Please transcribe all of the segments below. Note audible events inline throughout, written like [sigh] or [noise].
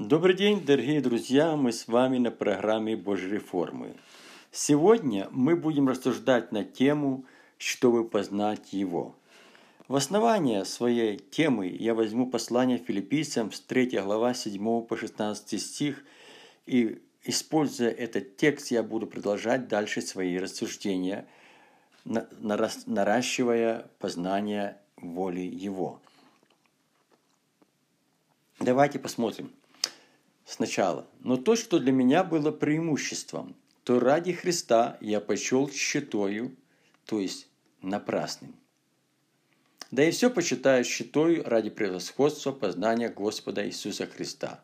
Добрый день, дорогие друзья! Мы с вами на программе Божьей реформы. Сегодня мы будем рассуждать на тему «Чтобы познать Его». В основание своей темы я возьму послание филиппийцам с 3 глава 7 по 16 стих и используя этот текст, я буду продолжать дальше свои рассуждения, наращивая познание воли Его. Давайте посмотрим сначала. Но то, что для меня было преимуществом, то ради Христа я почел щитою, то есть напрасным. Да и все почитаю щитою ради превосходства познания Господа Иисуса Христа,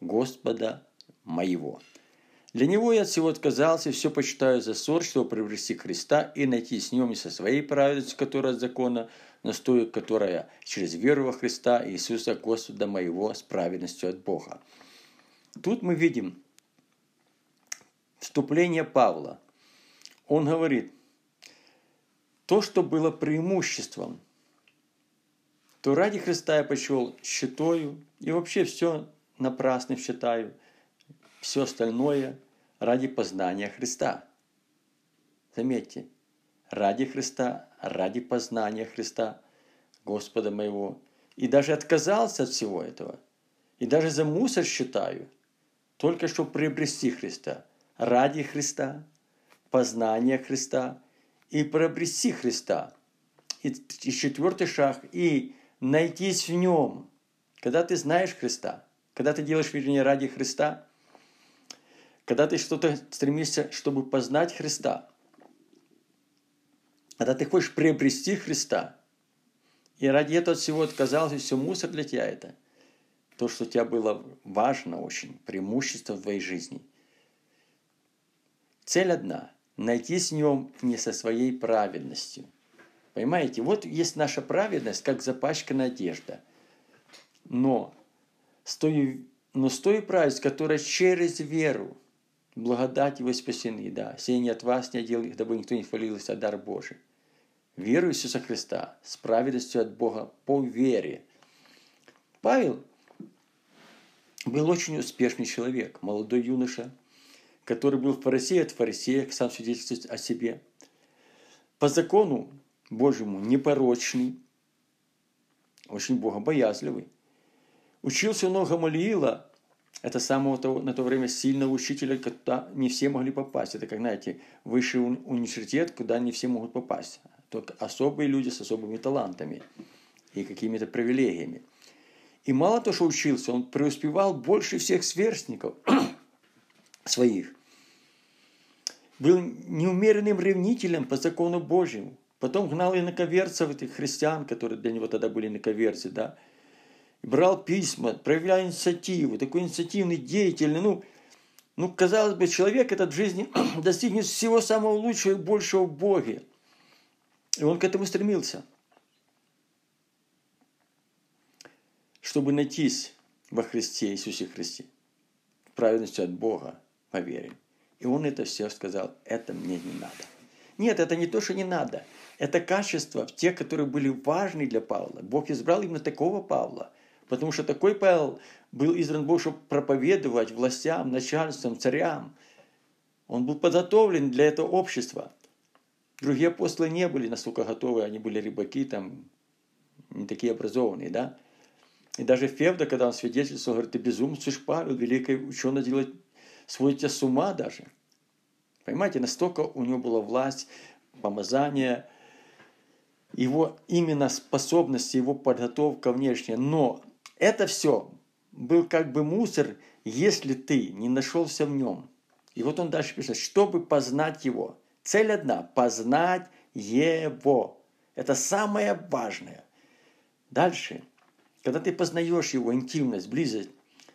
Господа моего. Для него я от всего отказался, все почитаю за ссор, чтобы приобрести Христа и найти с ним и со своей праведностью, которая от закона, но стоит которая через веру во Христа Иисуса Господа моего с праведностью от Бога. Тут мы видим вступление Павла. Он говорит, то, что было преимуществом, то ради Христа я почел считаю, и вообще все напрасно считаю, все остальное ради познания Христа. Заметьте, ради Христа, ради познания Христа, Господа моего. И даже отказался от всего этого. И даже за мусор считаю – только чтобы приобрести Христа, ради Христа, познание Христа и приобрести Христа. И, и четвертый шаг, и найтись в нем. Когда ты знаешь Христа, когда ты делаешь вернее ради Христа, когда ты что-то стремишься, чтобы познать Христа, когда ты хочешь приобрести Христа, и ради этого всего отказался, все мусор для тебя это – то, что у тебя было важно очень, преимущество в твоей жизни. Цель одна – найти с нем не со своей праведностью. Понимаете, вот есть наша праведность, как запачканная одежда. Но с той, но с той праведностью, которая через веру, благодать его спасены, да, сей от вас не отдел их, дабы никто не хвалился, а дар Божий. Веру Иисуса Христа с праведностью от Бога по вере. Павел был очень успешный человек, молодой юноша, который был в фарисее от фарисея, сам свидетельствует о себе. По закону Божьему непорочный, очень богобоязливый. Учился много Гамалиила, это самого того, на то время сильного учителя, куда не все могли попасть. Это, как знаете, высший университет, куда не все могут попасть. Только особые люди с особыми талантами и какими-то привилегиями. И мало то, что учился, он преуспевал больше всех сверстников [clears throat] своих. Был неумеренным ревнителем по закону Божьему. Потом гнал инаковерцев, этих христиан, которые для него тогда были инаковерцы, да. брал письма, проявлял инициативу, такой инициативный, деятельный. Ну, ну, казалось бы, человек этот в жизни [clears throat] достигнет всего самого лучшего и большего в Боге. И он к этому стремился – чтобы найтись во Христе Иисусе Христе, праведностью от Бога по вере. И он это все сказал, это мне не надо. Нет, это не то, что не надо. Это качества, те, которые были важны для Павла. Бог избрал именно такого Павла. Потому что такой Павел был избран Бог, чтобы проповедовать властям, начальствам, царям. Он был подготовлен для этого общества. Другие апостолы не были настолько готовы, они были рыбаки, там, не такие образованные, да. И даже Февда, когда он свидетельствовал, говорит, ты безумствуешь, Павел, великий ученый делает, сводит тебя с ума даже. Понимаете, настолько у него была власть, помазание, его именно способности, его подготовка внешняя. Но это все был как бы мусор, если ты не нашелся в нем. И вот он дальше пишет, чтобы познать его. Цель одна – познать его. Это самое важное. Дальше – когда ты познаешь его интимность, близость,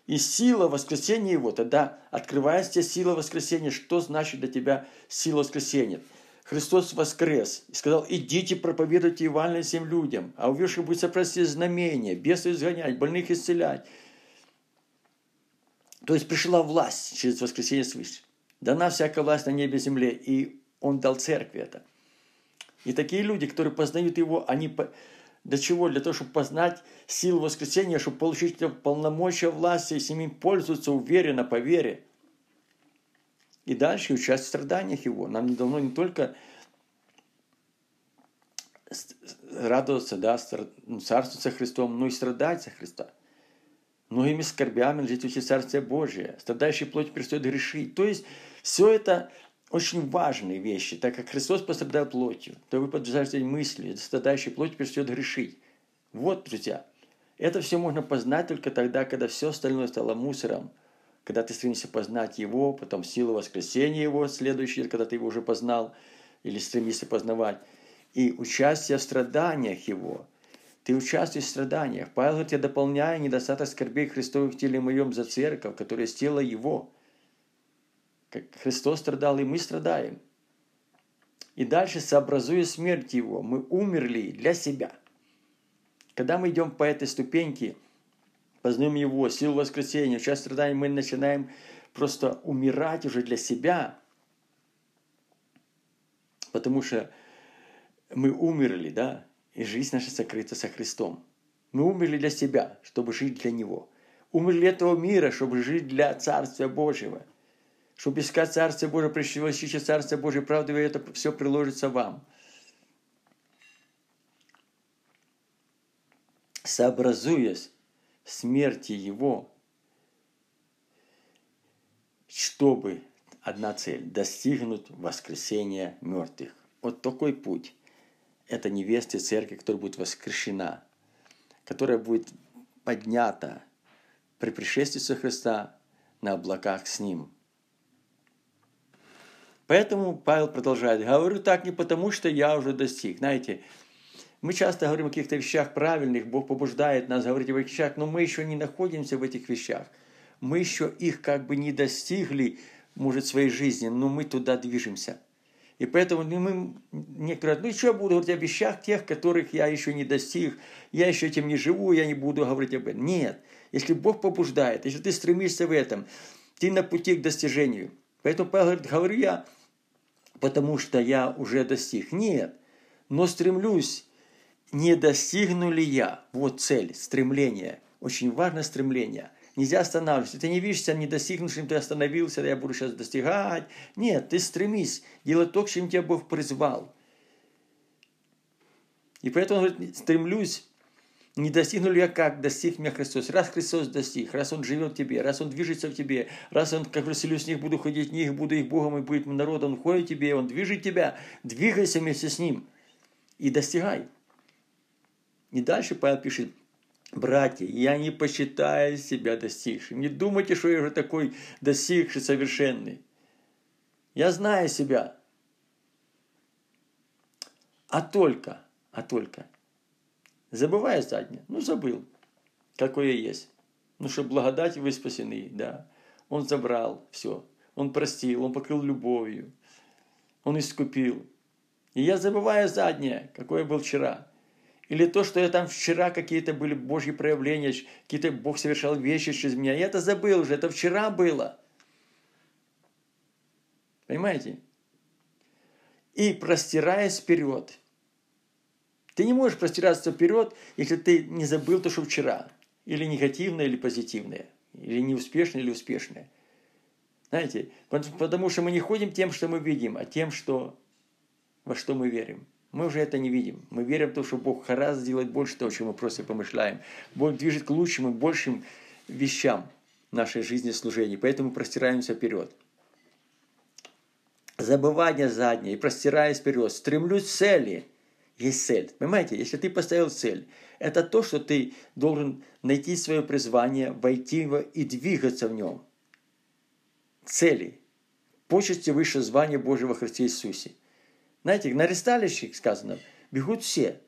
и сила воскресения его, тогда открывается тебе сила воскресения. Что значит для тебя сила воскресения? Христос воскрес и сказал, идите проповедуйте Евангелие всем людям, а увидевших будет сопросить знамения, бесов изгонять, больных исцелять. То есть пришла власть через воскресение свыше. Дана всякая власть на небе и земле, и Он дал церкви это. И такие люди, которые познают Его, они Для чего? Для того, чтобы познать силу воскресения, чтобы получить полномочия власти и с ними пользоваться уверенно, по вере. И дальше участь в страданиях Его. Нам не давно не только радоваться, да, ну, царству со Христом, но и страдать за Христа. Многими скорбями жить учить Царствие Божие. Страдающий плоть перестает грешить. То есть все это очень важные вещи. Так как Христос пострадал плотью, то вы подтверждаете мысли, страдающий плоть перестает грешить. Вот, друзья, это все можно познать только тогда, когда все остальное стало мусором. Когда ты стремишься познать Его, потом силу воскресения Его, следующее, когда ты Его уже познал, или стремишься познавать и участие в страданиях Его. Ты участвуешь в страданиях. Павел говорит, я дополняю недостаток скорбей Христовых в теле моем за церковь, которая есть Его. Как Христос страдал, и мы страдаем. И дальше, сообразуя смерть Его, мы умерли для себя. Когда мы идем по этой ступеньке, познаем Его, силу воскресения, часть страданий, мы начинаем просто умирать уже для себя, потому что мы умерли, да, и жизнь наша сокрыта со Христом. Мы умерли для себя, чтобы жить для Него. Умерли для этого мира, чтобы жить для Царствия Божьего. Чтобы искать Царствие Божие, ищите Царствие Божие, правда, и это все приложится вам. Сообразуясь смерти Его, чтобы одна цель – достигнуть воскресения мертвых. Вот такой путь это невеста церкви, которая будет воскрешена, которая будет поднята при пришествии Христа на облаках с Ним. Поэтому Павел продолжает, говорю так не потому, что я уже достиг. Знаете, мы часто говорим о каких-то вещах правильных, Бог побуждает нас говорить о вещах, но мы еще не находимся в этих вещах. Мы еще их как бы не достигли, может, своей жизни, но мы туда движемся – и поэтому мы, некоторые говорят, ну что я буду говорить о вещах тех, которых я еще не достиг, я еще этим не живу, я не буду говорить об этом. Нет, если Бог побуждает, если ты стремишься в этом, ты на пути к достижению. Поэтому Павел говорит, говорю я, потому что я уже достиг. Нет, но стремлюсь, не достигну ли я. Вот цель, стремление. Очень важно стремление – Нельзя останавливаться. Ты не видишь себя не достигнувшим, ты остановился, я буду сейчас достигать. Нет, ты стремись делать то, к чему тебя Бог призвал. И поэтому он говорит, стремлюсь, не достигну ли я как достиг меня Христос. Раз Христос достиг, раз Он живет в тебе, раз Он движется в тебе, раз Он, как вселюсь в них, буду ходить в них, буду их Богом и будет народом, Он ходит в тебе, Он движет тебя, двигайся вместе с Ним и достигай. И дальше Павел пишет, Братья, я не посчитаю себя достигшим. Не думайте, что я уже такой достигший, совершенный. Я знаю себя. А только, а только. Забывая заднее. Ну, забыл, какой я есть. Ну, что благодать вы спасены, да. Он забрал все. Он простил, он покрыл любовью. Он искупил. И я забываю заднее, какой я был вчера. Или то, что я там вчера какие-то были Божьи проявления, какие-то Бог совершал вещи через меня. Я это забыл уже, это вчера было. Понимаете? И простираясь вперед. Ты не можешь простираться вперед, если ты не забыл то, что вчера. Или негативное, или позитивное. Или неуспешное, или успешное. Знаете, потому что мы не ходим тем, что мы видим, а тем, что, во что мы верим. Мы уже это не видим. Мы верим в то, что Бог раз сделает больше того, чем мы просто помышляем. Бог движет к лучшим и большим вещам нашей жизни служения. Поэтому простираемся вперед. Забывание заднее и простираясь вперед. Стремлюсь к цели. Есть цель. Понимаете, если ты поставил цель, это то, что ты должен найти свое призвание, войти в него и двигаться в нем. Цели. Почести выше звания Божьего Христе Иисусе. Знаете, на ресталищах сказано, бегут все,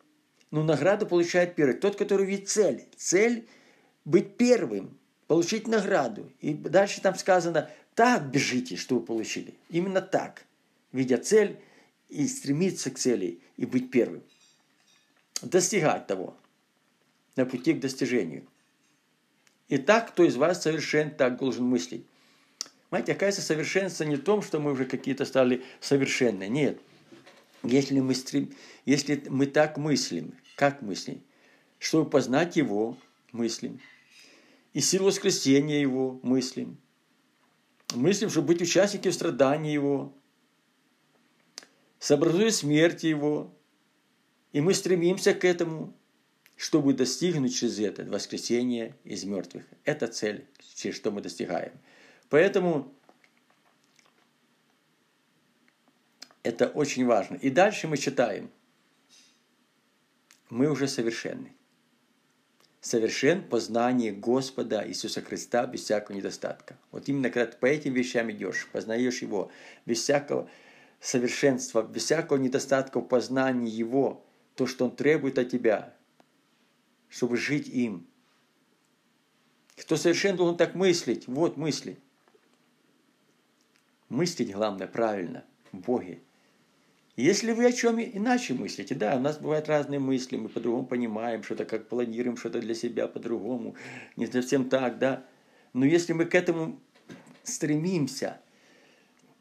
но награду получает первый. Тот, который видит цель. Цель – быть первым, получить награду. И дальше там сказано, так бежите, что вы получили. Именно так, видя цель и стремиться к цели и быть первым. Достигать того на пути к достижению. И так, кто из вас совершен, так должен мыслить. Знаете, оказывается, совершенство не в том, что мы уже какие-то стали совершенные. Нет – если мы, стрем... если мы так мыслим, как мыслим, чтобы познать Его, мыслим, и силу воскресения Его мыслим, мыслим, чтобы быть участниками страданий Его, сообразуя смерти Его, и мы стремимся к этому, чтобы достигнуть через это воскресение из мертвых. Это цель, через что мы достигаем. Поэтому это очень важно. И дальше мы читаем. Мы уже совершенны. Совершен познание Господа Иисуса Христа без всякого недостатка. Вот именно когда ты по этим вещам идешь, познаешь Его без всякого совершенства, без всякого недостатка в познании Его, то, что Он требует от тебя, чтобы жить им. Кто совершенно должен так мыслить? Вот мысли. Мыслить, главное, правильно, в Боге. Если вы о чем иначе мыслите, да, у нас бывают разные мысли, мы по-другому понимаем что-то, как планируем что-то для себя по-другому, не совсем так, да. Но если мы к этому стремимся,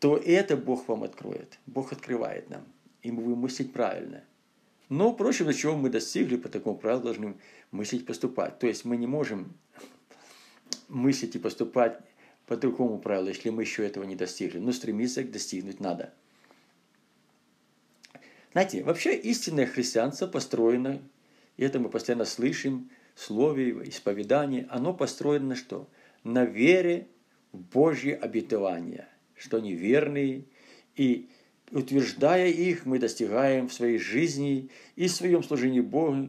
то это Бог вам откроет. Бог открывает нам, и мы будем мыслить правильно. Но, впрочем, до чего мы достигли, по такому правилу должны мыслить, поступать. То есть мы не можем [laughs] мыслить и поступать по другому правилу, если мы еще этого не достигли. Но стремиться достигнуть надо. Знаете, вообще истинное христианство построено, и это мы постоянно слышим, слове, исповедании, оно построено на что? На вере в Божье обетование, что они верные, и утверждая их, мы достигаем в своей жизни и в своем служении Богу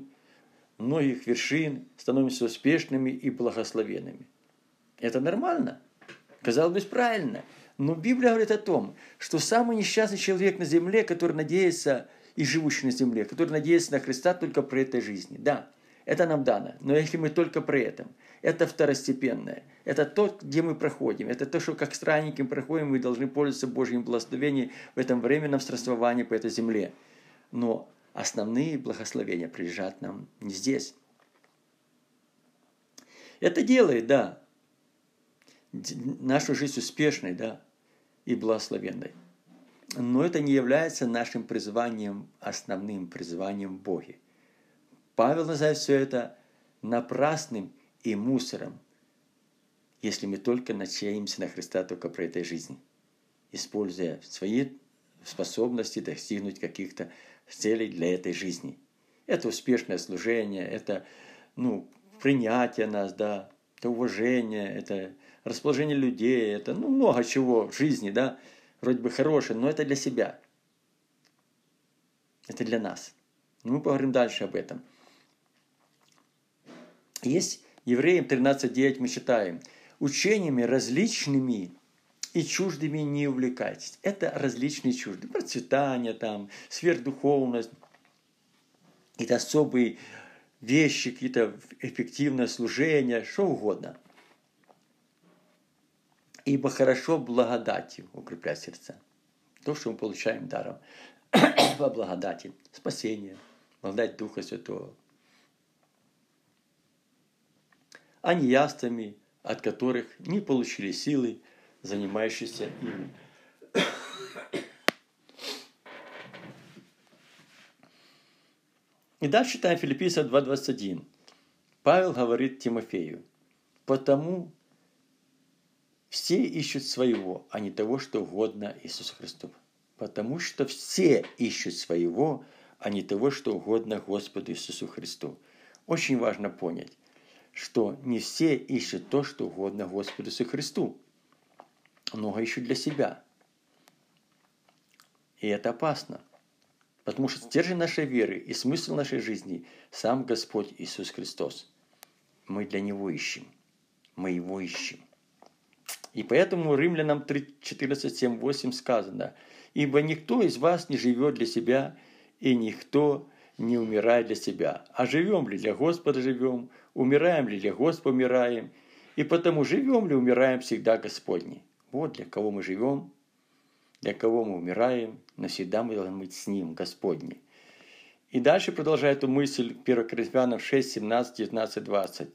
многих вершин, становимся успешными и благословенными. Это нормально. Казалось бы, правильно. Но Библия говорит о том, что самый несчастный человек на земле, который надеется, и живущий на земле, который надеется на Христа только про этой жизни. Да, это нам дано. Но если мы только при этом, это второстепенное. Это то, где мы проходим. Это то, что как странники проходим, мы должны пользоваться Божьим благословением в этом временном странствовании по этой земле. Но основные благословения приезжают нам не здесь. Это делает, да, нашу жизнь успешной, да, и благословенной. Но это не является нашим призванием, основным призванием в Боге. Павел называет все это напрасным и мусором, если мы только надеемся на Христа только про этой жизни, используя свои способности достигнуть каких-то целей для этой жизни. Это успешное служение, это ну, принятие нас, да, это уважение, это расположение людей, это ну, много чего в жизни, да, вроде бы хорошее, но это для себя. Это для нас. Мы поговорим дальше об этом. Есть Евреям 13.9 мы читаем. Учениями различными и чуждыми не увлекайтесь. Это различные чужды. Процветание, там, сверхдуховность, какие-то особые вещи, какие-то эффективное служение, что угодно. Ибо хорошо благодатью укреплять сердца. То, что мы получаем даром [coughs] по благодати. Спасение, благодать Духа Святого. А не яствами, от которых не получили силы, занимающиеся ими. И дальше читаем Филиппийцев 2.21. Павел говорит Тимофею, «Потому все ищут своего, а не того, что угодно Иисусу Христу. Потому что все ищут своего, а не того, что угодно Господу Иисусу Христу. Очень важно понять, что не все ищут то, что угодно Господу Иисусу Христу. Много ищут для себя. И это опасно. Потому что стержень нашей веры и смысл нашей жизни – сам Господь Иисус Христос. Мы для Него ищем. Мы Его ищем. И поэтому Римлянам 3, 14, 7, 8 сказано, «Ибо никто из вас не живет для себя, и никто не умирает для себя. А живем ли для Господа живем, умираем ли для Господа умираем, и потому живем ли умираем всегда Господни». Вот для кого мы живем, для кого мы умираем, навсегда мы должны быть с Ним, Господни. И дальше продолжает эту мысль 1 Коринфянам 6, 17, 19, 20.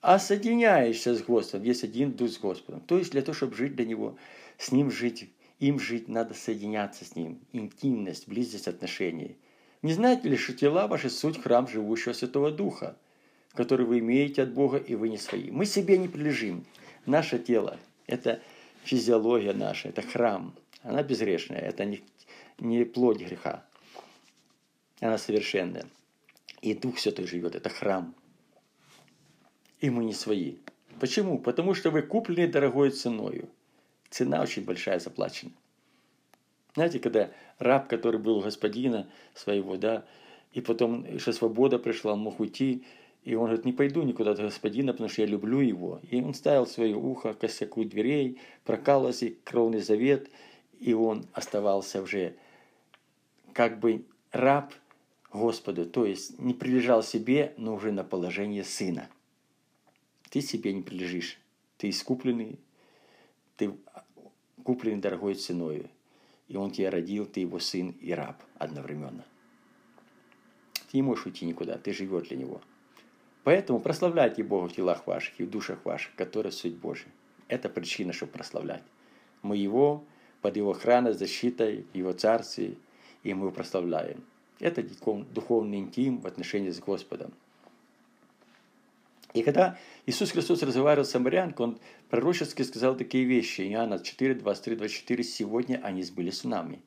А соединяешься с Господом, есть один дух с Господом. То есть для того, чтобы жить для Него, с Ним жить, им жить надо соединяться с Ним, интимность, близость отношений. Не знаете ли, что тела ваши суть храм живущего Святого Духа, который вы имеете от Бога, и вы не свои. Мы себе не прилежим. Наше тело – это физиология наша, это храм. Она безгрешная, это не, не плоть греха. Она совершенная. И Дух Святой живет, это храм. И мы не свои. Почему? Потому что вы куплены дорогой ценою. Цена очень большая заплачена. Знаете, когда раб, который был у господина своего, да, и потом, что свобода пришла, он мог уйти, и он говорит, не пойду никуда до господина, потому что я люблю его. И он ставил свое ухо к косяку дверей, прокалывался кровный завет, и он оставался уже как бы раб Господу, то есть не прилежал себе, но уже на положение сына. Ты себе не прилежишь, ты искупленный, ты купленный дорогой ценой, и он тебя родил, ты его сын и раб одновременно. Ты не можешь уйти никуда, ты живешь для него – Поэтому прославляйте Бога в телах ваших и в душах ваших, которые суть Божия. Это причина, чтобы прославлять. Мы Его под Его охраной, защитой, Его царстве, и мы Его прославляем. Это духовный интим в отношении с Господом. И когда Иисус Христос разговаривал с самарянкой, Он пророчески сказал такие вещи. Иоанна 4, 23, 24. «Сегодня они сбылись с нами».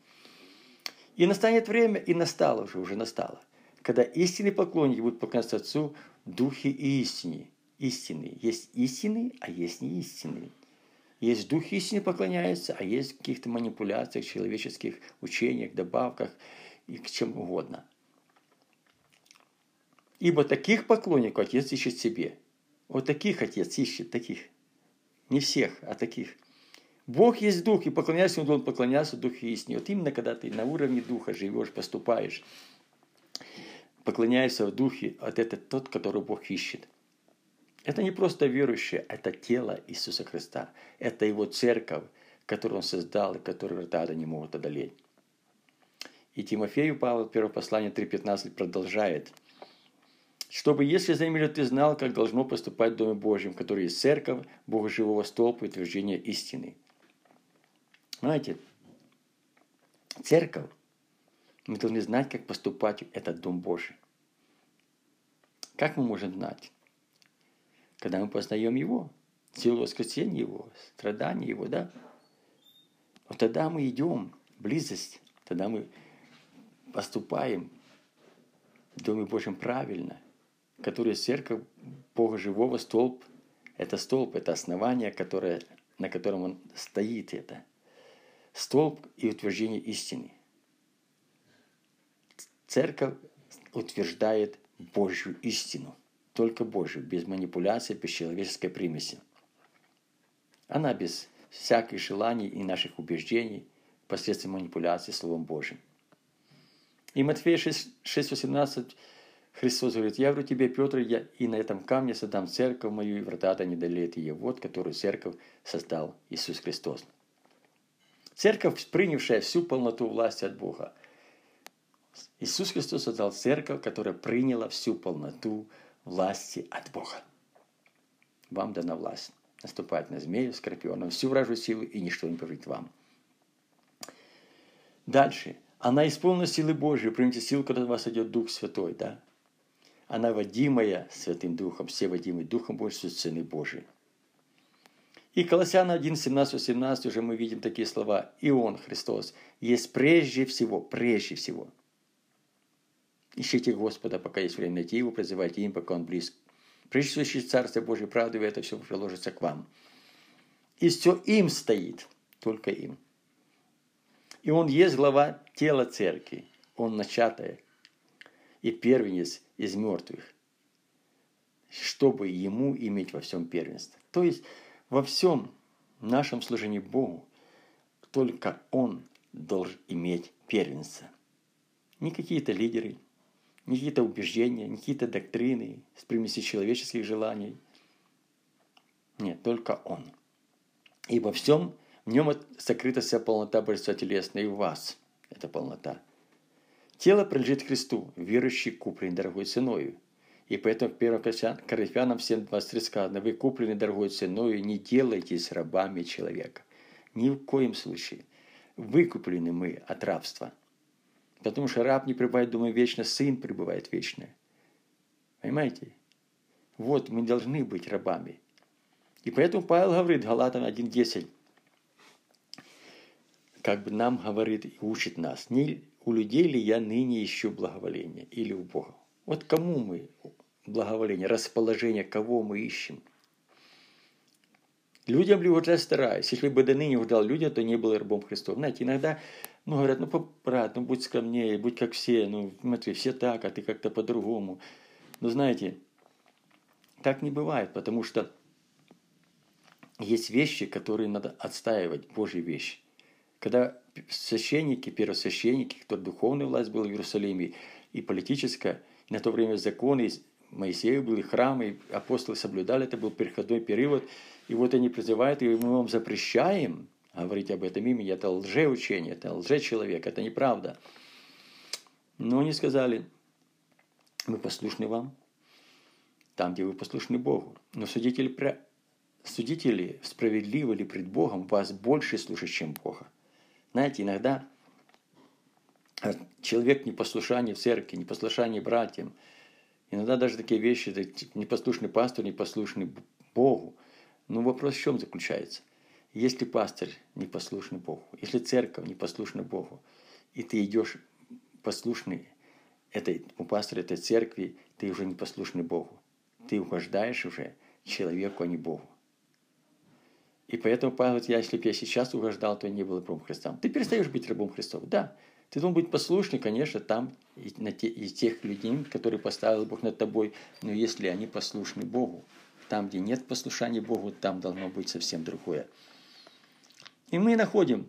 И настанет время, и настало уже, уже настало, когда истинные поклонники будут поклоняться Отцу в духе и истине. Истины. Есть истины, а есть не истины. Есть дух истины поклоняется, а есть в каких-то манипуляциях, человеческих учениях, добавках и к чем угодно. Ибо таких поклонников Отец ищет себе. Вот таких Отец ищет, таких. Не всех, а таких. Бог есть Дух, и поклоняйся Ему, должен поклоняться Духу истине. Вот именно когда ты на уровне Духа живешь, поступаешь, поклоняется в духе, вот это тот, который Бог ищет. Это не просто верующие, это тело Иисуса Христа. Это Его церковь, которую Он создал и которую ртада не могут одолеть. И Тимофею Павел, первое послание 3.15 продолжает. «Чтобы, если за ты знал, как должно поступать в Доме Божьем, который есть церковь, Бога живого столпа и утверждения истины». Знаете, церковь мы должны знать, как поступать в этот Дом Божий. Как мы можем знать? Когда мы познаем Его, силу воскресения Его, страдания Его, да? Вот тогда мы идем близость, тогда мы поступаем в Доме Божьем правильно, который церковь Бога Живого, столб, это столб, это основание, которое, на котором он стоит, это столб и утверждение истины. Церковь утверждает Божью истину, только Божью, без манипуляций, без человеческой примеси. Она без всяких желаний и наших убеждений посредством манипуляции Словом Божьим. И Матфея 6,18 Христос говорит, «Я говорю тебе, Петр, я и на этом камне создам церковь мою, и врата-то не долеет ее, вот которую церковь создал Иисус Христос». Церковь, принявшая всю полноту власти от Бога – Иисус Христос создал церковь, которая приняла всю полноту власти от Бога. Вам дана власть наступать на змею, скорпиона, всю вражью силу, и ничто не повредит вам. Дальше. Она исполнена силы Божьей. Примите силу, когда у вас идет Дух Святой, да? Она водимая Святым Духом, все водимые Духом Божьим, сыны Божии. И Колоссяна 1, 17, 18 уже мы видим такие слова. И Он, Христос, есть прежде всего, прежде всего – Ищите Господа, пока есть время найти Его, призывайте им, пока Он всего, ищите Царство Божие правды, и это все приложится к вам. И все им стоит, только им. И Он есть глава тела церкви. Он начатое и первенец из мертвых, чтобы Ему иметь во всем первенство. То есть во всем нашем служении Богу только Он должен иметь первенство. Не какие-то лидеры, не какие-то убеждения, не какие-то доктрины с примесью человеческих желаний. Нет, только Он. И во всем в нем сокрыта вся полнота Божества телесная, и в вас эта полнота. Тело принадлежит Христу, верующий куплен дорогой ценою. И поэтому в 1 Коринфянам 7.23 сказано, вы куплены дорогой ценою, не делайтесь рабами человека. Ни в коем случае. выкуплены мы от рабства. Потому что раб не пребывает, думаю, вечно, сын пребывает вечно. Понимаете? Вот мы должны быть рабами. И поэтому Павел говорит, Галатам 1.10, как бы нам говорит и учит нас, не у людей ли я ныне ищу благоволение или у Бога? Вот кому мы благоволение, расположение, кого мы ищем? Людям ли уже стараюсь? Если бы до ныне угождал людям, то не был рабом Христов. Знаете, иногда ну, говорят, ну, брат, ну, будь скромнее, будь как все, ну, смотри, все так, а ты как-то по-другому. Но знаете, так не бывает, потому что есть вещи, которые надо отстаивать, Божьи вещи. Когда священники, первосвященники, кто духовная власть была в Иерусалиме, и политическая, на то время законы, Моисея были храмы, апостолы соблюдали, это был переходной период, и вот они призывают, и мы вам запрещаем говорить об этом имени, это лжеучение, это лжечеловек, это неправда. Но они сказали, мы послушны вам, там, где вы послушны Богу. Но судители, судители справедливы ли пред Богом, вас больше слушать, чем Бога. Знаете, иногда человек непослушание в церкви, непослушание братьям, иногда даже такие вещи, непослушный пастор, непослушный Богу. Но вопрос в чем заключается? Если пастор непослушный Богу, если церковь непослушна Богу, и ты идешь послушный этой, у пастора этой церкви, ты уже непослушный Богу. Ты угождаешь уже человеку, а не Богу. И поэтому Павел говорит, я, если бы я сейчас угождал, то я не был рабом Христа. Ты перестаешь быть рабом Христом. Да, ты должен быть послушным, конечно, там и, на те, и тех людей, которые поставил Бог над тобой, но если они послушны Богу, там, где нет послушания Богу, там должно быть совсем другое. И мы находим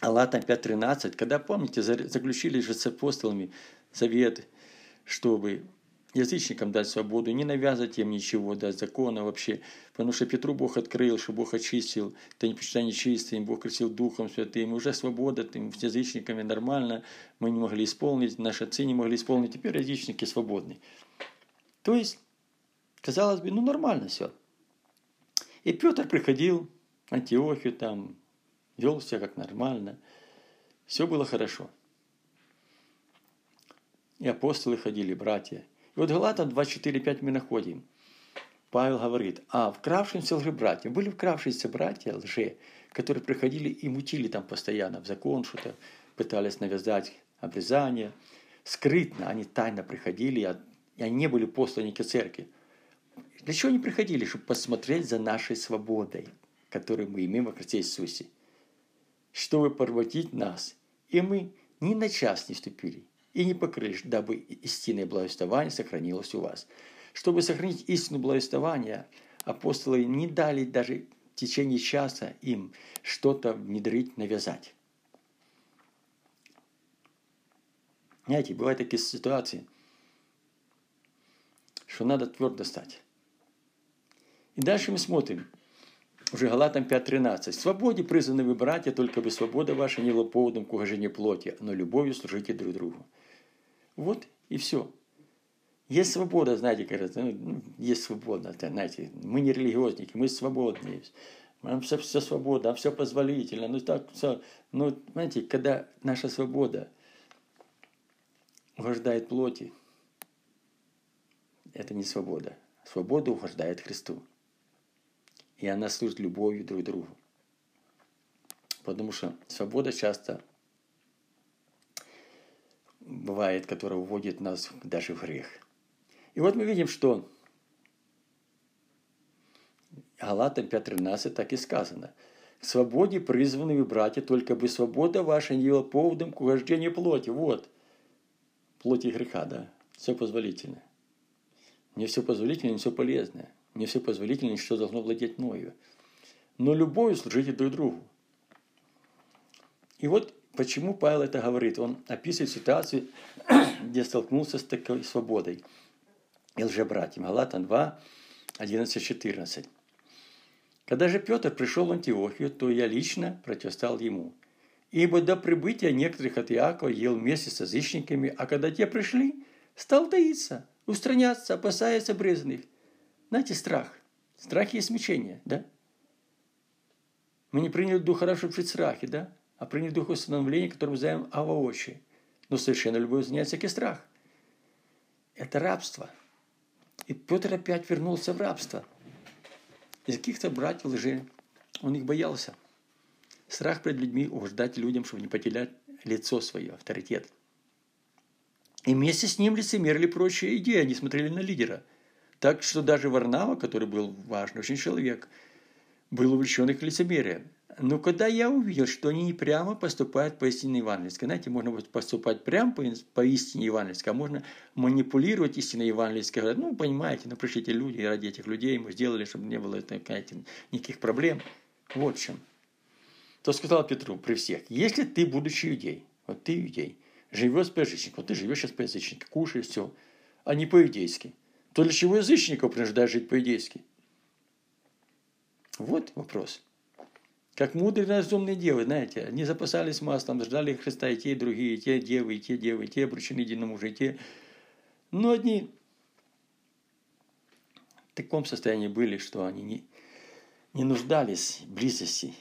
Аллатам 5.13, когда, помните, заключили же с апостолами завет, чтобы язычникам дать свободу, не навязать им ничего, дать закона вообще. Потому что Петру Бог открыл, что Бог очистил, ты не почитай нечистым, Бог крестил Духом Святым. Уже свобода тем с язычниками нормально, мы не могли исполнить, наши отцы не могли исполнить, теперь язычники свободны. То есть, казалось бы, ну нормально все. И Петр приходил, Антиохию там, вел себя как нормально. Все было хорошо. И апостолы ходили, братья. И вот Галатам 24.5 мы находим. Павел говорит, а вкравшимся лжебратьям, были вкравшиеся братья лже, которые приходили и мутили там постоянно в закон, что-то пытались навязать обрезание. Скрытно они тайно приходили, и они не были посланники церкви. Для чего они приходили? Чтобы посмотреть за нашей свободой, которую мы имеем во Христе Иисусе. Чтобы порватить нас. И мы ни на час не вступили и не покрылись, дабы истинное благовествование сохранилось у вас. Чтобы сохранить истину благовествования, апостолы не дали даже в течение часа им что-то внедрить, навязать. Знаете, бывают такие ситуации, что надо твердо стать. И дальше мы смотрим, уже Галатам 5.13. «Свободе призваны вы, братья, только бы свобода ваша не была поводом к уважению плоти, но любовью служите друг другу». Вот и все. Есть свобода, знаете, кажется, ну, есть свобода, знаете, мы не религиозники, мы свободные. Нам все, все свобода, все позволительно. Ну, так, все. Ну, знаете, когда наша свобода угождает плоти, это не свобода. Свобода угождает Христу. И она служит любовью друг другу. Потому что свобода часто бывает, которая уводит нас даже в грех. И вот мы видим, что Галатам 5.13 так и сказано. К свободе призваны вы, братья, только бы свобода ваша не была поводом к угождению плоти. Вот. Плоти греха, да. Все позволительно. Не все позволительно, не все полезное. Не все позволительно, что должно владеть мною. Но любовью служите друг другу. И вот Почему Павел это говорит? Он описывает ситуацию, [coughs] где столкнулся с такой свободой и лжебратьям. Галатан 2, 11-14. Когда же Петр пришел в Антиохию, то я лично противостал ему. Ибо до прибытия некоторых от Иакова ел вместе с язычниками, а когда те пришли, стал таиться, устраняться, опасаясь обрезанных. Знаете, страх. Страх есть смещение, да? Мы не приняли дух в страхе, да? А приняли дух установления, которое мы называем авоочи. Но совершенно любой изгоняет всякий страх. Это рабство. И Петр опять вернулся в рабство. Из каких-то братьев лжи. Он их боялся. Страх перед людьми, угождать людям, чтобы не потерять лицо свое, авторитет. И вместе с ним лицемерили прочие идеи, они смотрели на лидера. Так что даже Варнава, который был важный очень человек, был увлечен их лицемерием. Но когда я увидел, что они не прямо поступают по истине евангельской, знаете, можно поступать прямо по, по истине евангельской, а можно манипулировать истиной евангельской. Говорят, ну, понимаете, ну, пришлите люди, ради этих людей мы сделали, чтобы не было знаете, никаких проблем. Вот в чем. То сказал Петру при всех, если ты, будучи иудей, вот ты иудей, живешь по язычнику, вот ты живешь сейчас по язычнику, кушаешь все, а не по-иудейски, то для чего язычников принуждаешь жить по-иудейски? Вот вопрос. Как мудрые разумные девы, знаете, они запасались маслом, ждали Христа и те, и другие, и те девы, и те девы, и те обручены единому мужу, и те. Но одни в таком состоянии были, что они не, не нуждались в близости,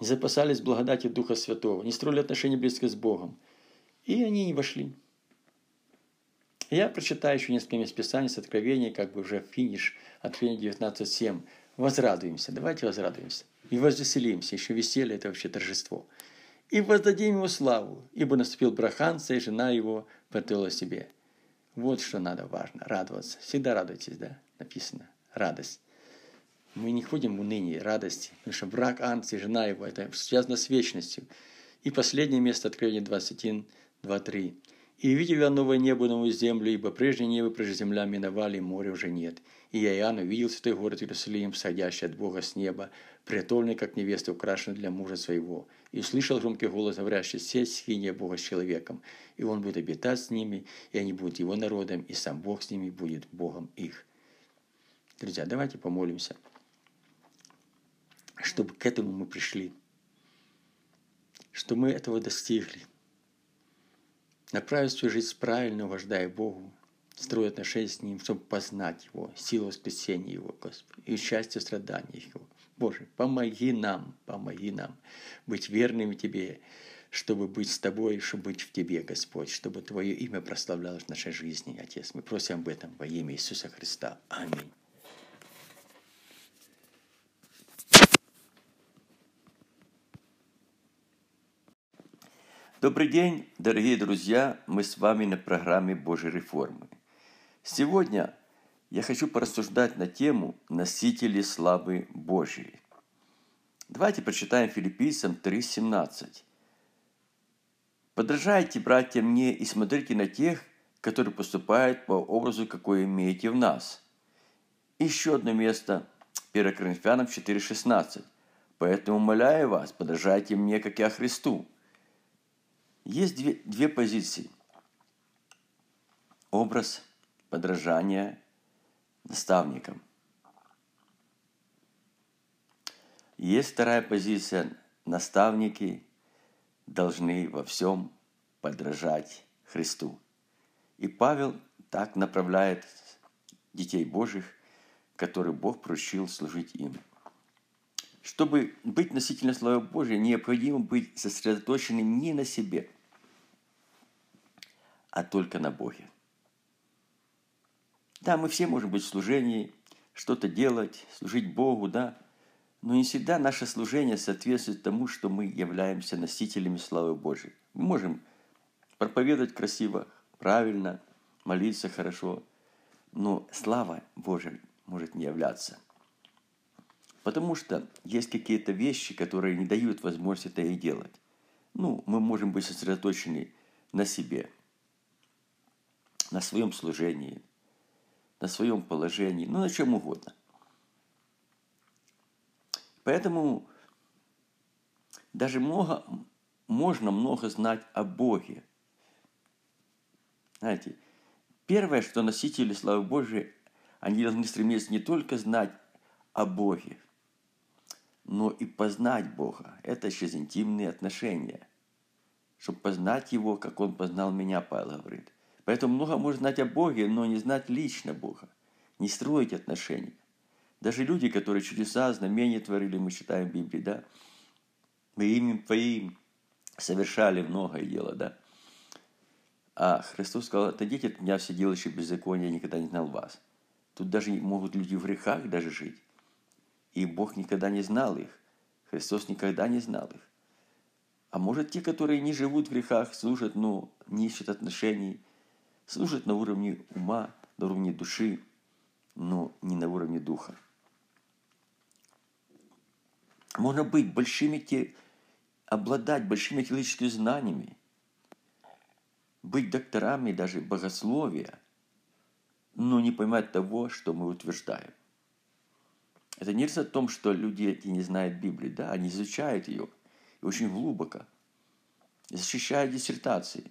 не запасались благодатью Духа Святого, не строили отношения близко с Богом. И они не вошли. Я прочитаю еще несколько мест Писаний с Откровения, как бы уже финиш, Откровение 19.7. Возрадуемся, давайте возрадуемся и возвеселимся, еще веселье – это вообще торжество. И воздадим ему славу, ибо наступил браханца, и жена его потыла себе. Вот что надо важно, радоваться. Всегда радуйтесь, да, написано, радость. Мы не ходим в уныние, радости, потому что брак Анцы, жена его, это связано с вечностью. И последнее место Откровения 21, 2, 3. «И видел я новое небо, новую землю, ибо прежнее небо, прежде земля миновали, и моря уже нет. И я, Иоанн, увидел святой город Иерусалим, сходящий от Бога с неба, приготовленный, как невеста, украшенный для мужа своего. И услышал громкий голос, говорящий, сеть схиния Бога с человеком, и он будет обитать с ними, и они будут его народом, и сам Бог с ними будет Богом их. Друзья, давайте помолимся, чтобы к этому мы пришли, что мы этого достигли. Направить свою жизнь правильно, уваждая Богу, строя отношения с Ним, чтобы познать Его, силу воскресения Его, Господи, и счастье страдания Его. Боже, помоги нам, помоги нам быть верными Тебе, чтобы быть с Тобой, чтобы быть в Тебе, Господь, чтобы Твое имя прославлялось в нашей жизни, Отец. Мы просим об этом во имя Иисуса Христа. Аминь. Добрый день, дорогие друзья! Мы с вами на программе Божьей реформы. Сегодня я хочу порассуждать на тему «Носители славы Божьей». Давайте прочитаем филиппийцам 3.17. «Подражайте, братья, мне и смотрите на тех, которые поступают по образу, какой имеете в нас». Еще одно место, 1 Коринфянам 4.16. «Поэтому умоляю вас, подражайте мне, как я Христу». Есть две, две позиции. Образ подражания наставникам. Есть вторая позиция. Наставники должны во всем подражать Христу. И Павел так направляет детей Божьих, которые Бог поручил служить им. Чтобы быть носителем славы Божьей, необходимо быть сосредоточенным не на себе, а только на Боге. Да, мы все можем быть в служении, что-то делать, служить Богу, да, но не всегда наше служение соответствует тому, что мы являемся носителями славы Божьей. Мы можем проповедовать красиво, правильно, молиться хорошо, но слава Божья может не являться. Потому что есть какие-то вещи, которые не дают возможности это и делать. Ну, мы можем быть сосредоточены на себе, на своем служении – на своем положении, ну на чем угодно. Поэтому даже много, можно много знать о Боге. Знаете, первое, что носители славы Божией, они должны стремиться не только знать о Боге, но и познать Бога. Это через интимные отношения. Чтобы познать Его, как Он познал меня, Павел говорит – Поэтому много можно знать о Боге, но не знать лично Бога, не строить отношения. Даже люди, которые чудеса, знамения творили, мы читаем в Библии, да, мы именем Твоим совершали многое дело, да. А Христос сказал, отойдите от меня все делающие беззаконие, я никогда не знал вас. Тут даже могут люди в грехах даже жить. И Бог никогда не знал их. Христос никогда не знал их. А может, те, которые не живут в грехах, служат, но не ищут отношений, служат на уровне ума, на уровне души, но не на уровне духа. Можно быть большими те, обладать большими теологическими знаниями, быть докторами даже богословия, но не понимать того, что мы утверждаем. Это не о том, что люди эти не знают Библии, да, они изучают ее очень глубоко, защищают диссертации.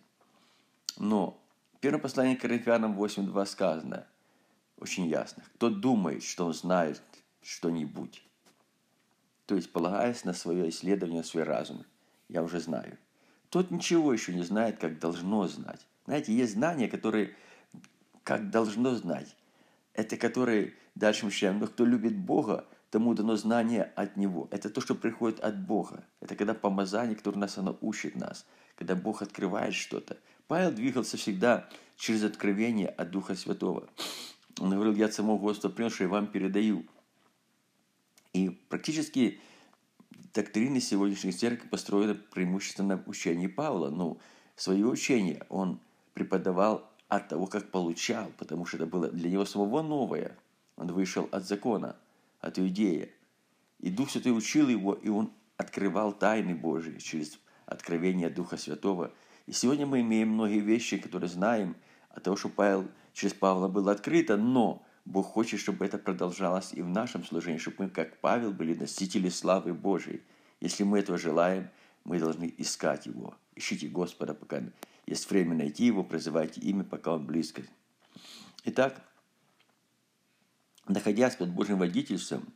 Но в первом послании к Коринфянам 8.2 сказано очень ясно, кто думает, что он знает что-нибудь, то есть полагаясь на свое исследование, на свой разум, я уже знаю. Тот ничего еще не знает, как должно знать. Знаете, есть знания, которые как должно знать. Это которые, дальше мы читаем, но кто любит Бога, тому дано знание от Него. Это то, что приходит от Бога. Это когда помазание, которое нас оно учит нас, когда Бог открывает что-то. Павел двигался всегда через откровение от Духа Святого. Он говорил, я самого Господа принял, что я вам передаю. И практически доктрины сегодняшней церкви построены преимущественно на учении Павла. Ну, свое учение он преподавал от того, как получал, потому что это было для него самого новое. Он вышел от закона, от Иудея. И Дух Святой учил его, и он открывал тайны Божьи через откровение Духа Святого. И сегодня мы имеем многие вещи, которые знаем от того, что Павел, через Павла было открыто, но Бог хочет, чтобы это продолжалось и в нашем служении, чтобы мы, как Павел, были носители славы Божьей. Если мы этого желаем, мы должны искать Его. Ищите Господа, пока есть время найти Его, призывайте имя, пока Он близко. Итак, находясь под Божьим водительством,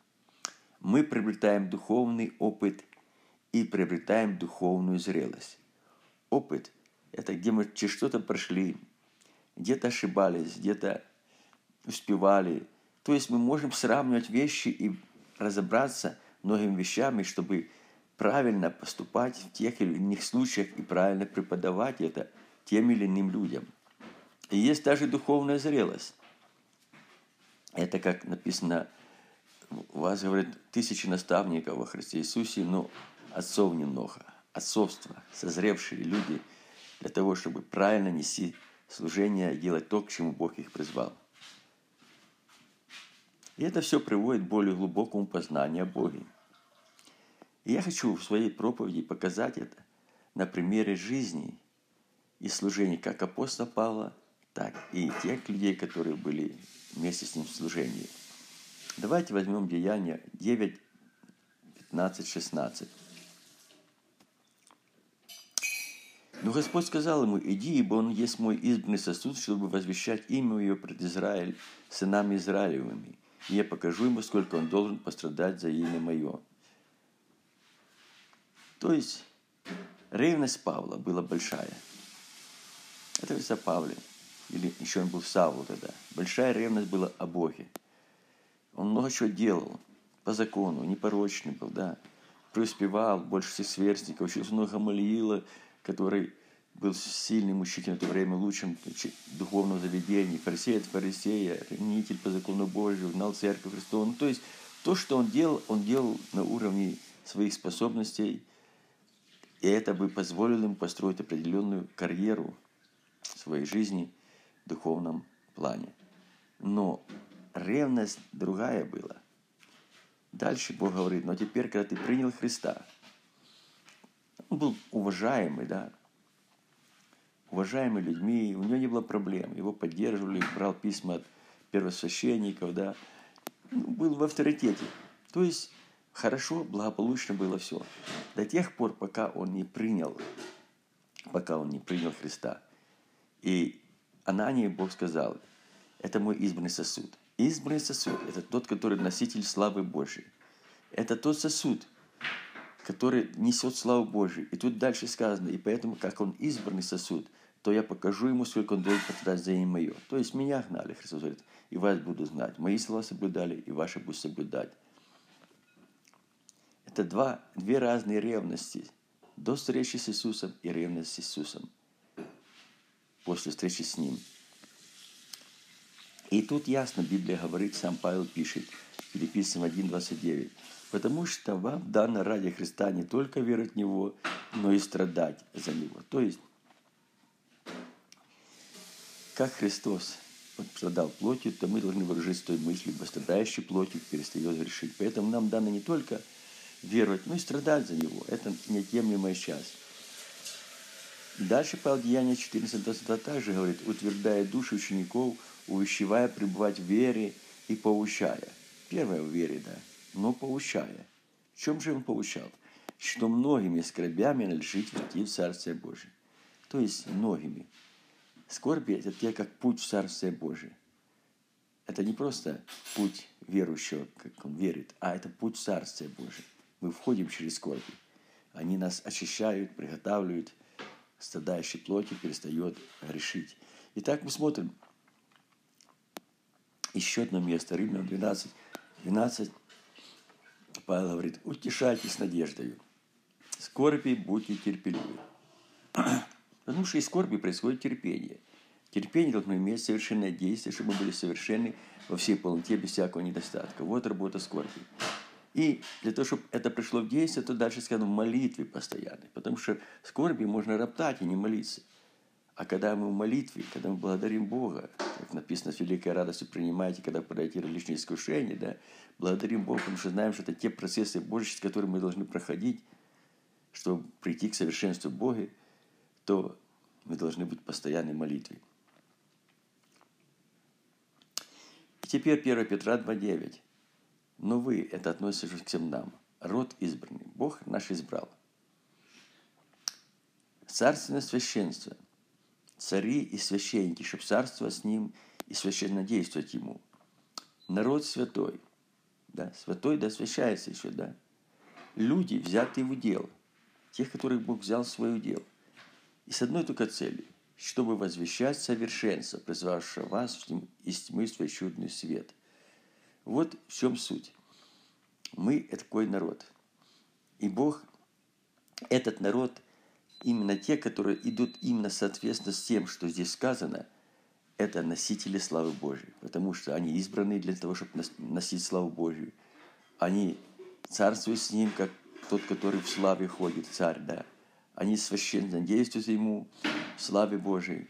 мы приобретаем духовный опыт и приобретаем духовную зрелость. Опыт – это где мы через что-то прошли, где-то ошибались, где-то успевали. То есть мы можем сравнивать вещи и разобраться многими вещами, чтобы правильно поступать в тех или иных случаях и правильно преподавать это тем или иным людям. И есть даже духовная зрелость. Это как написано, у вас, говорят, тысячи наставников во Христе Иисусе, но отцов немного. Отцовство, созревшие люди для того, чтобы правильно нести служение делать то, к чему Бог их призвал. И это все приводит к более глубокому познанию о Боге. И я хочу в своей проповеди показать это на примере жизни и служения как апостола Павла, так и тех людей, которые были вместе с ним в служении. Давайте возьмем Деяния 9, 15, 16. Но Господь сказал ему, иди, ибо он есть мой избранный сосуд, чтобы возвещать имя ее пред Израиль, сынами Израилевыми и я покажу ему, сколько он должен пострадать за имя мое. То есть ревность Павла была большая. Это все Павле. Или еще он был Савл тогда. Большая ревность была о Боге. Он много чего делал по закону, непорочный был, да. Преуспевал, больше всех сверстников, учился много Малиила, который был сильным учителем в то время, лучшим духовного заведения, фарисей от фарисея, ревнитель по закону Божию, знал церковь Христову. Ну, то есть то, что он делал, он делал на уровне своих способностей, и это бы позволило ему построить определенную карьеру в своей жизни в духовном плане. Но ревность другая была. Дальше Бог говорит, но теперь, когда ты принял Христа, он был уважаемый, да, уважаемыми людьми, у него не было проблем. Его поддерживали, брал письма от первосвященников, да. Ну, был в авторитете. То есть хорошо, благополучно было все. До тех пор, пока он не принял, пока он не принял Христа. И Анании Бог сказал, это мой избранный сосуд. Избранный сосуд – это тот, который носитель славы Божьей. Это тот сосуд, который несет славу Божию. И тут дальше сказано, и поэтому, как он избранный сосуд, то я покажу ему, сколько он должен потратить за имя мое. То есть меня гнали, Христос говорит, и вас буду знать. Мои слова соблюдали, и ваши будут соблюдать. Это два, две разные ревности. До встречи с Иисусом и ревность с Иисусом. После встречи с Ним. И тут ясно Библия говорит, сам Павел пишет, Филиппийцам 1.29. Потому что вам дано ради Христа не только верить в Него, но и страдать за Него. То есть, как Христос страдал плотью, то мы должны выражать той мыслью, ибо страдающий плотью перестает грешить. Поэтому нам дано не только веровать, но и страдать за Него. Это неотъемлемая часть. Дальше Павел Деяния 14.22 также говорит, утверждая души учеников, увещевая пребывать в вере и поучая. Первое в вере, да, но поучая. В чем же он поучал? Что многими скорбями надлежит войти в Царствие Божие. То есть многими. Скорби – это те, как путь в Царствие Божие. Это не просто путь верующего, как он верит, а это путь в Царствие Божие. Мы входим через скорби. Они нас очищают, приготавливают. Страдающий плоти перестает грешить. Итак, мы смотрим еще одно место. Римлянам 12, 12. Павел говорит, утешайтесь надеждою. Скорби будьте терпеливы. [clears throat] Потому что из скорби происходит терпение. Терпение должно иметь совершенное действие, чтобы мы были совершенны во всей полноте, без всякого недостатка. Вот работа скорби. И для того, чтобы это пришло в действие, то дальше сказано в молитве постоянной. Потому что скорби можно роптать и не молиться. А когда мы в молитве, когда мы благодарим Бога, как написано, с великой радостью принимайте, когда подаете различные искушения, да, благодарим Бога, потому что знаем, что это те процессы Божьи, с которыми мы должны проходить, чтобы прийти к совершенству Бога, то мы должны быть постоянной молитве. И теперь 1 Петра 2.9. Но вы, это относится к всем нам, род избранный. Бог наш избрал. Царственное священство, цари и священники, чтобы царство с ним и священно действовать ему. Народ святой, да, святой да освящается еще, да. Люди, взятые в дело, тех, которых Бог взял в свое дело. И с одной только целью, чтобы возвещать совершенство, призвавшего вас из тьмы в свой чудный свет – вот в чем суть. Мы – это такой народ. И Бог, этот народ, именно те, которые идут именно соответственно с тем, что здесь сказано, это носители славы Божьей. Потому что они избраны для того, чтобы носить славу Божью. Они царствуют с Ним, как тот, который в славе ходит, царь, да. Они священно действуют Ему в славе Божией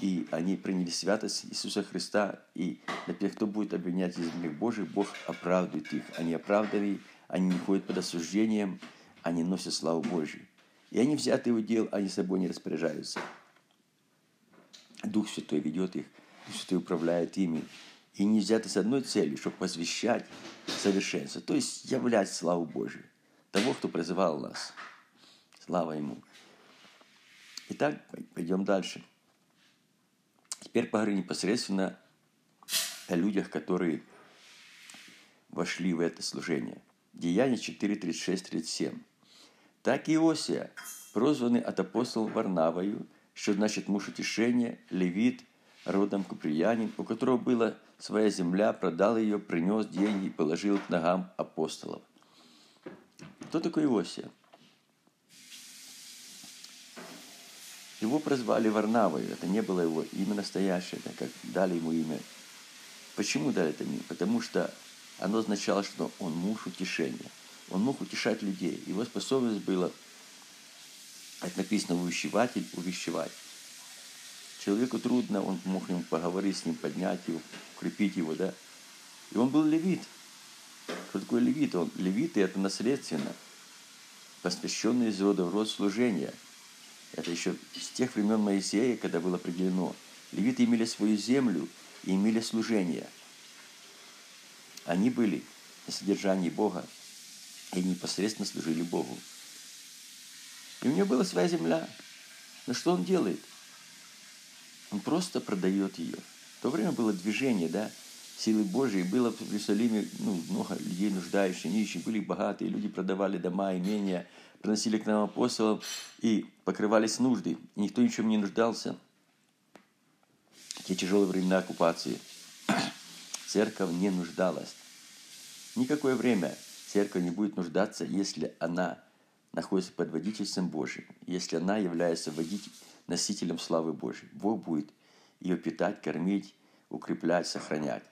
и они приняли святость Иисуса Христа, и тех, кто будет обвинять из них Божьих, Бог оправдывает их. Они оправданы, они не ходят под осуждением, они носят славу Божью. И они взяты в дел, они собой не распоряжаются. Дух Святой ведет их, Дух Святой управляет ими. И не взяты с одной целью, чтобы возвещать совершенство, то есть являть славу Божию, того, кто призывал нас. Слава Ему. Итак, пойдем дальше. Теперь поговорим непосредственно о людях, которые вошли в это служение. Деяние 4, 36, 37. Так Иосия, прозванный от апостола Варнавою, что значит муж утешения, левит, родом куприянин, у которого была своя земля, продал ее, принес деньги и положил к ногам апостолов. Кто такой Иосия? Его прозвали Варнавой, это не было его имя настоящее, это как дали ему имя. Почему дали это имя? Потому что оно означало, что он муж утешения. Он мог утешать людей. Его способность была, как написано, увещеватель, увещевать. Человеку трудно, он мог ему поговорить с ним, поднять его, укрепить его, да. И он был левит. Кто такой левит? Он, левиты – это наследственно, посвященный из рода в род служения – это еще с тех времен Моисея, когда было определено. Левиты имели свою землю и имели служение. Они были на содержании Бога и непосредственно служили Богу. И у него была своя земля. Но что он делает? Он просто продает ее. В то время было движение, да, силы Божьей. Было в Иерусалиме ну, много людей нуждающихся, нищих, были богатые. Люди продавали дома, имения, приносили к нам апостолов и покрывались нужды. Никто ничем не нуждался. Те тяжелые времена оккупации. [clears throat] Церковь не нуждалась. Никакое время церковь не будет нуждаться, если она находится под водительством Божьим, если она является водителем, носителем славы Божьей. Бог будет ее питать, кормить, укреплять, сохранять.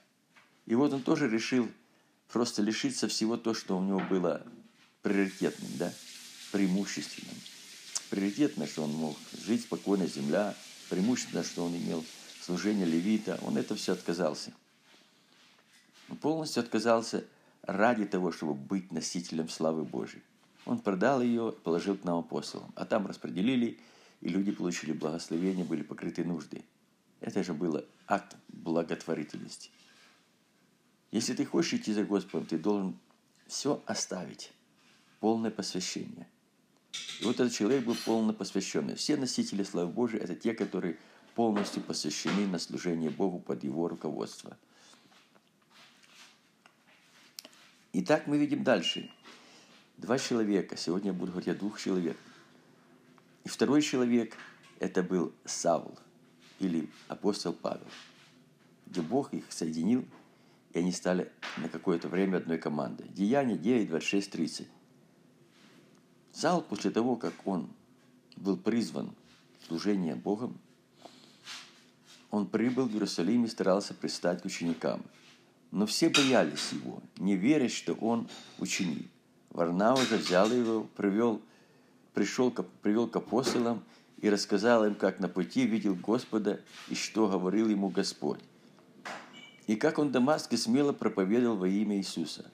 И вот он тоже решил просто лишиться всего то, что у него было приоритетным, да, преимущественным. Приоритетно, что он мог жить спокойно, земля, преимущественно, что он имел служение левита, он это все отказался. Он полностью отказался ради того, чтобы быть носителем славы Божьей. Он продал ее, положил к нам апостолам, а там распределили, и люди получили благословение, были покрыты нужды. Это же был акт благотворительности. Если ты хочешь идти за Господом, ты должен все оставить. Полное посвящение. И вот этот человек был полно посвященный. Все носители славы Божией – это те, которые полностью посвящены на служение Богу под Его руководство. Итак, мы видим дальше. Два человека. Сегодня я буду говорить о двух человеках. И второй человек – это был Савл или апостол Павел, где Бог их соединил, и они стали на какое-то время одной командой. Деяние 9, 26, 30. Савл после того, как он был призван в служение Богом, он прибыл в Иерусалим и старался пристать к ученикам. Но все боялись его, не веря, что он ученик. Варнава же взял его, привел, пришел, привел к апостолам и рассказал им, как на пути видел Господа и что говорил ему Господь. И как он в Дамаске смело проповедовал во имя Иисуса.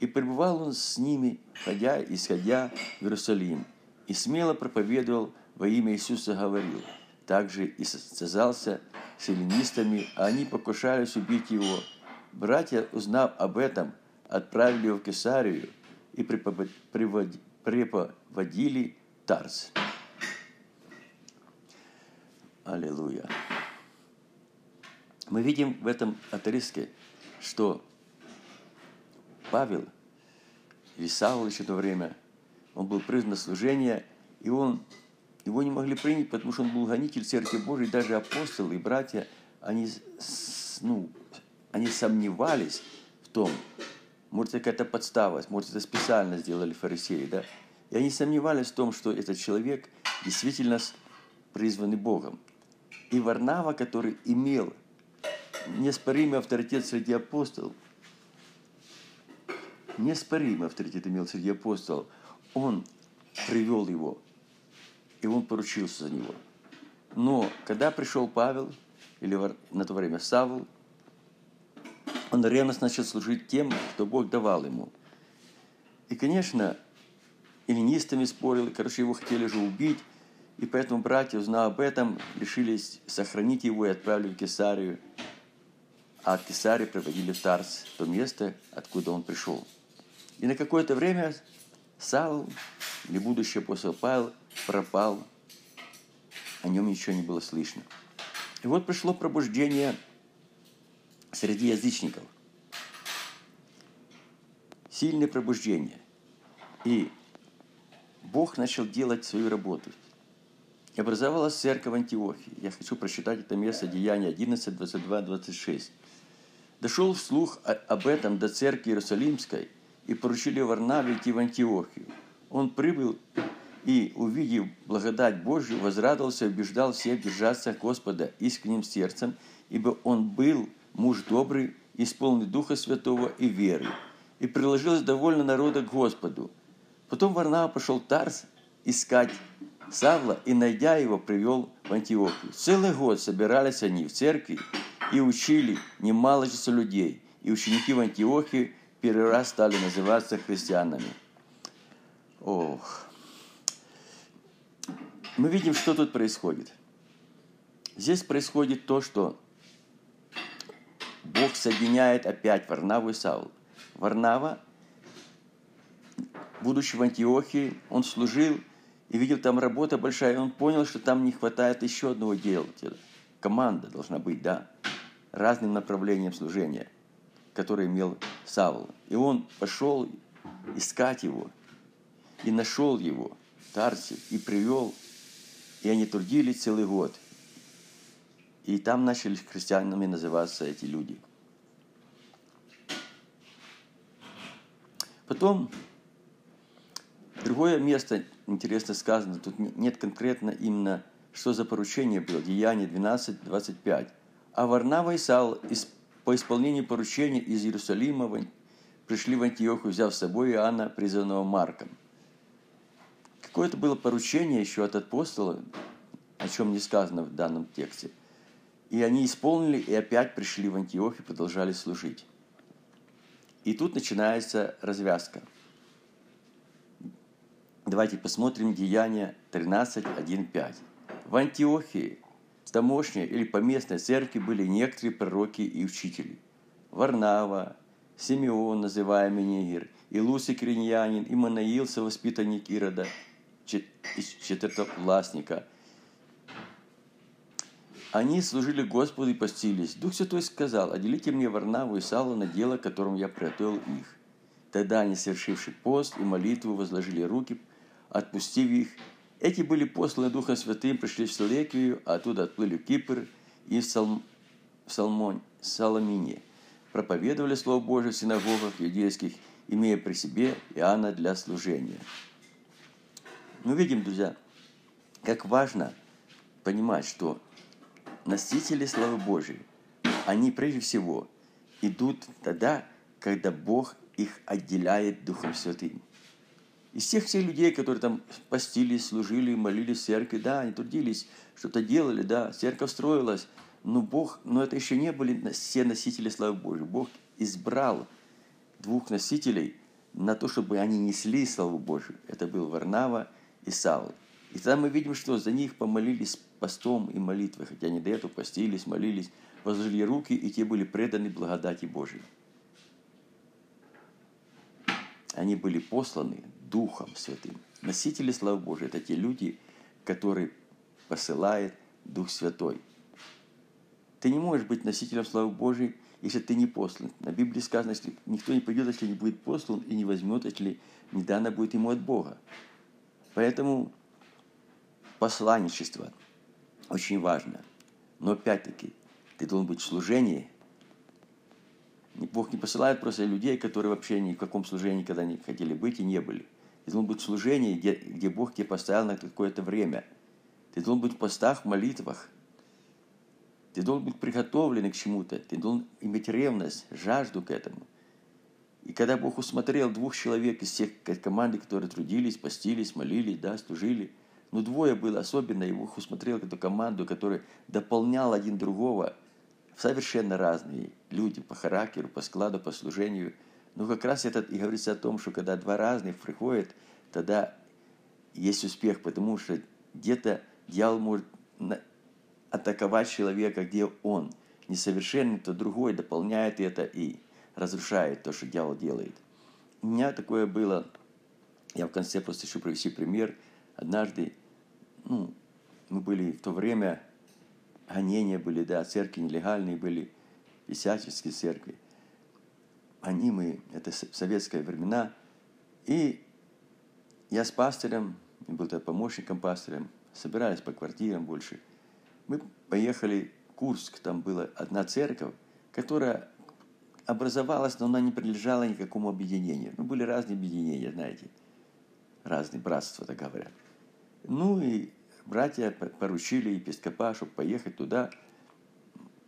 И пребывал он с ними, ходя и исходя в Иерусалим, и смело проповедовал во имя Иисуса говорил. Также и состязался с эллинистами, а они покушались убить его. Братья, узнав об этом, отправили его в Кесарию и преподводили Тарс. Аллилуйя. Мы видим в этом отрезке, что Павел или Савл еще то время, он был признан служения, и он, его не могли принять, потому что он был гонитель Церкви Божией, даже апостолы и братья, они, ну, они сомневались в том, может, какая-то подстава, может, это специально сделали фарисеи, да? И они сомневались в том, что этот человек действительно призванный Богом. И Варнава, который имел неоспоримый авторитет среди апостолов, неоспоримый авторитет имел среди апостолов, он привел его, и он поручился за него. Но когда пришел Павел, или на то время Савл, он ревностно начал служить тем, что Бог давал ему. И, конечно, эллинистами спорил, короче, его хотели же убить, и поэтому братья, узнав об этом, решились сохранить его и отправили в Кесарию. А от Кесарии проводили в Тарс, то место, откуда он пришел. И на какое-то время Савл, или будущий апостол Павел, пропал. О нем ничего не было слышно. И вот пришло пробуждение среди язычников. Сильное пробуждение. И Бог начал делать свою работу – и образовалась церковь Антиохии. Я хочу прочитать это место Деяния 11, 22, 26. Дошел слух об этом до церкви Иерусалимской, и поручили Варнаве идти в Антиохию. Он прибыл и, увидев благодать Божью, возрадовался и убеждал всех держаться Господа искренним сердцем, ибо он был муж добрый, исполненный Духа Святого и веры, и приложилось довольно народа к Господу. Потом Варнава пошел Тарс искать Савла и, найдя его, привел в Антиохию. Целый год собирались они в церкви и учили немало число людей. И ученики в Антиохии первый раз стали называться христианами. Ох. Мы видим, что тут происходит. Здесь происходит то, что Бог соединяет опять Варнаву и Савл. Варнава, будучи в Антиохии, он служил и видел там работа большая, и он понял, что там не хватает еще одного делателя. Команда должна быть, да, разным направлением служения, которое имел Савл. И он пошел искать его. и нашел его, Тарси, и привел, и они трудились целый год. И там начали христианами называться эти люди. Потом другое место интересно сказано, тут нет конкретно именно, что за поручение было, Деяние 12, 25. А Варнава и Сал по исполнению поручения из Иерусалима пришли в Антиоху, взяв с собой Иоанна, призванного Марком. Какое-то было поручение еще от апостола, о чем не сказано в данном тексте. И они исполнили, и опять пришли в Антиох и продолжали служить. И тут начинается развязка. Давайте посмотрим Деяния 13, 1, 5. В тамошней или поместной церкви были некоторые пророки и учители. Варнава, Симеон, называемый Нигер, Илуси Криньянин, и Манаил, совоспитанник Ирода, четвертовластника. Они служили Господу и постились. Дух Святой сказал, отделите мне Варнаву и Савла на дело, которым я приготовил их. Тогда они, совершивши пост и молитву, возложили руки, отпустив их. Эти были посланы Духом Святым, пришли в Селекию, а оттуда отплыли в Кипр и в, Салм... в Салмон... Саламине проповедовали Слово Божие в синагогах иудейских, имея при себе Иоанна для служения. Мы видим, друзья, как важно понимать, что носители славы Божией, они прежде всего идут тогда, когда Бог их отделяет Духом Святым. Из всех всех людей, которые там постились, служили, молились в церкви, да, они трудились, что-то делали, да, церковь строилась, но Бог, но это еще не были все носители славы Божьей. Бог избрал двух носителей на то, чтобы они несли славу Божию. Это был Варнава и Савл. И тогда мы видим, что за них помолились постом и молитвой, хотя они до этого постились, молились, возложили руки, и те были преданы благодати Божией. Они были посланы Духом Святым. Носители славы Божией – это те люди, которые посылает Дух Святой. Ты не можешь быть носителем славы Божией, если ты не послан. На Библии сказано, что никто не пойдет, если не будет послан, и не возьмет, если не дано будет ему от Бога. Поэтому посланничество очень важно. Но опять-таки, ты должен быть в служении. Бог не посылает просто людей, которые вообще ни в каком служении никогда не хотели быть и не были. Ты должен быть в служении, где, где Бог тебя поставил на какое-то время. Ты должен быть в постах, в молитвах – ты должен быть приготовлен к чему-то. Ты должен иметь ревность, жажду к этому. И когда Бог усмотрел двух человек из всех команды, которые трудились, постились, молились, да, служили, но двое было особенно, и Бог усмотрел эту команду, которая дополняла один другого, совершенно разные люди по характеру, по складу, по служению. Но как раз это и говорится о том, что когда два разных приходят, тогда есть успех, потому что где-то дьявол может атаковать человека, где он несовершенный, то другой дополняет это и разрушает то, что дьявол делает. У меня такое было, я в конце просто хочу привести пример. Однажды, ну, мы были в то время, гонения были, да, церкви нелегальные были, писательские церкви. Они мы, это советские времена. И я с пастором, был тогда помощником пастора, собирались по квартирам больше – мы поехали в Курск, там была одна церковь, которая образовалась, но она не принадлежала никакому объединению. Ну, были разные объединения, знаете, разные братства, так говорят. Ну и братья поручили епископа, чтобы поехать туда,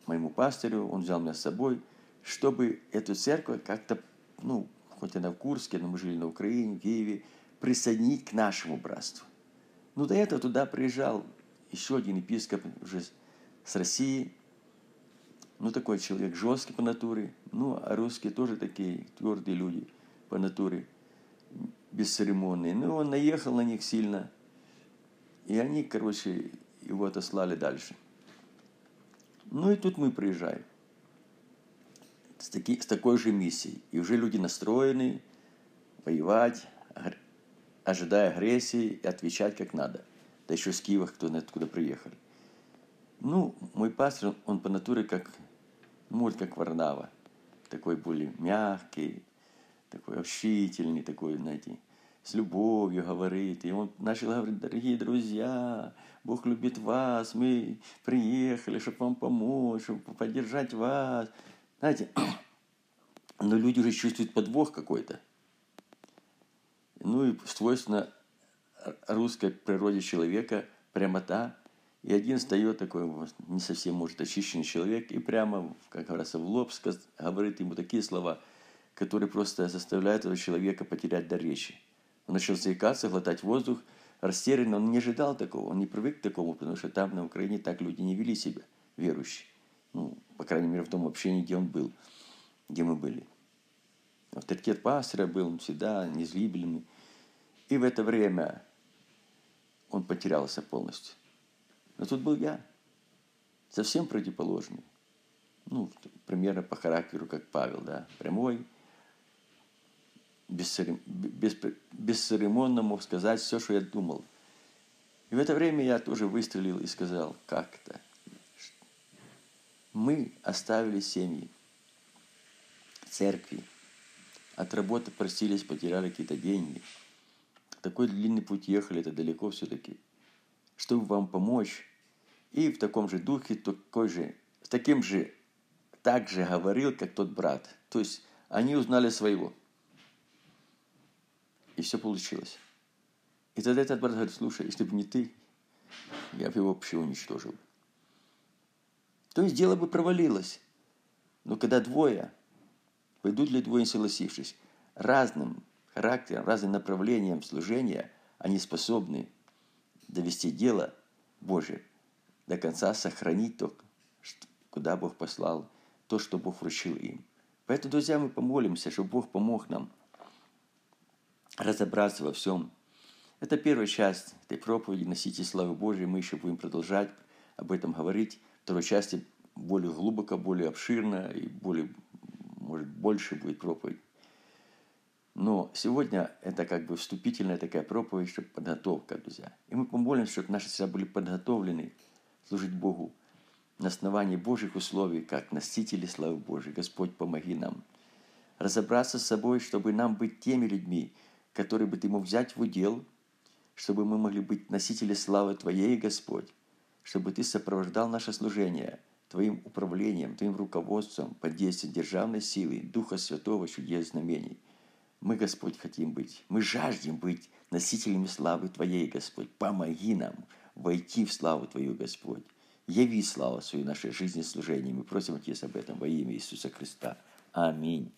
моему пастырю, он взял меня с собой, чтобы эту церковь как-то, ну, хоть она в Курске, но мы жили на Украине, в Киеве, присоединить к нашему братству. Ну, до этого туда приезжал еще один епископ уже с России, ну, такой человек жесткий по натуре, ну, а русские тоже такие твердые люди по натуре, бесцеремонные. Ну, он наехал на них сильно, и они, короче, его отослали дальше. Ну, и тут мы приезжаем с, таки, с такой же миссией. И уже люди настроены воевать, ожидая агрессии и отвечать как надо да еще с Киева, кто откуда приехали. Ну, мой пастор, он по натуре как, может, как Варнава. Такой более мягкий, такой общительный, такой, знаете, с любовью говорит. И он начал говорить, дорогие друзья, Бог любит вас, мы приехали, чтобы вам помочь, чтобы поддержать вас. Знаете, [clears throat] но люди уже чувствуют подвох какой-то. Ну и свойственно русской природе человека прямота. И один встает такой, не совсем, может, очищенный человек, и прямо, как говорится, в лоб говорит ему такие слова, которые просто заставляют этого человека потерять дар речи. Он начал заикаться, глотать воздух, растерянно, он не ожидал такого, он не привык к такому, потому что там, на Украине, так люди не вели себя, верующие. Ну, по крайней мере, в том общении, где он был, где мы были. Авторитет пастора был всегда незлибельный. И в это время он потерялся полностью. Но тут был я, совсем противоположный. Ну, примерно по характеру, как Павел, да, прямой, бесцеремонно мог сказать все, что я думал. И в это время я тоже выстрелил и сказал, как это? Мы оставили семьи, церкви, от работы простились, потеряли какие-то деньги. Такой длинный путь ехали, это далеко все-таки. Чтобы вам помочь. И в таком же духе, такой же, с таким же, так же говорил, как тот брат. То есть они узнали своего. И все получилось. И тогда этот брат говорит, слушай, если бы не ты, я бы его вообще уничтожил. То есть дело бы провалилось. Но когда двое, пойдут ли двое, согласившись, разным характером, разным направлением служения, они способны довести дело Божие до конца, сохранить то, куда Бог послал, то, что Бог вручил им. Поэтому, друзья, мы помолимся, чтобы Бог помог нам разобраться во всем. Это первая часть этой проповеди «Носите славу Божию». Мы еще будем продолжать об этом говорить. Второй части более глубоко, более обширно и более, может, больше будет проповедь. Но сегодня это как бы вступительная такая проповедь, чтобы подготовка, друзья. И мы помолимся, чтобы наши сердца были подготовлены служить Богу на основании Божьих условий, как носители славы Божией. Господь, помоги нам разобраться с собой, чтобы нам быть теми людьми, которые бы Ты мог взять в удел, чтобы мы могли быть носители славы Твоей, Господь, чтобы Ты сопровождал наше служение – Твоим управлением, Твоим руководством, под действием державной силы, Духа Святого, чудес знамений. Мы, Господь, хотим быть, мы жаждем быть носителями славы Твоей, Господь. Помоги нам войти в славу Твою, Господь. Яви славу свою нашей жизни служении. Мы просим Отец об этом во имя Иисуса Христа. Аминь.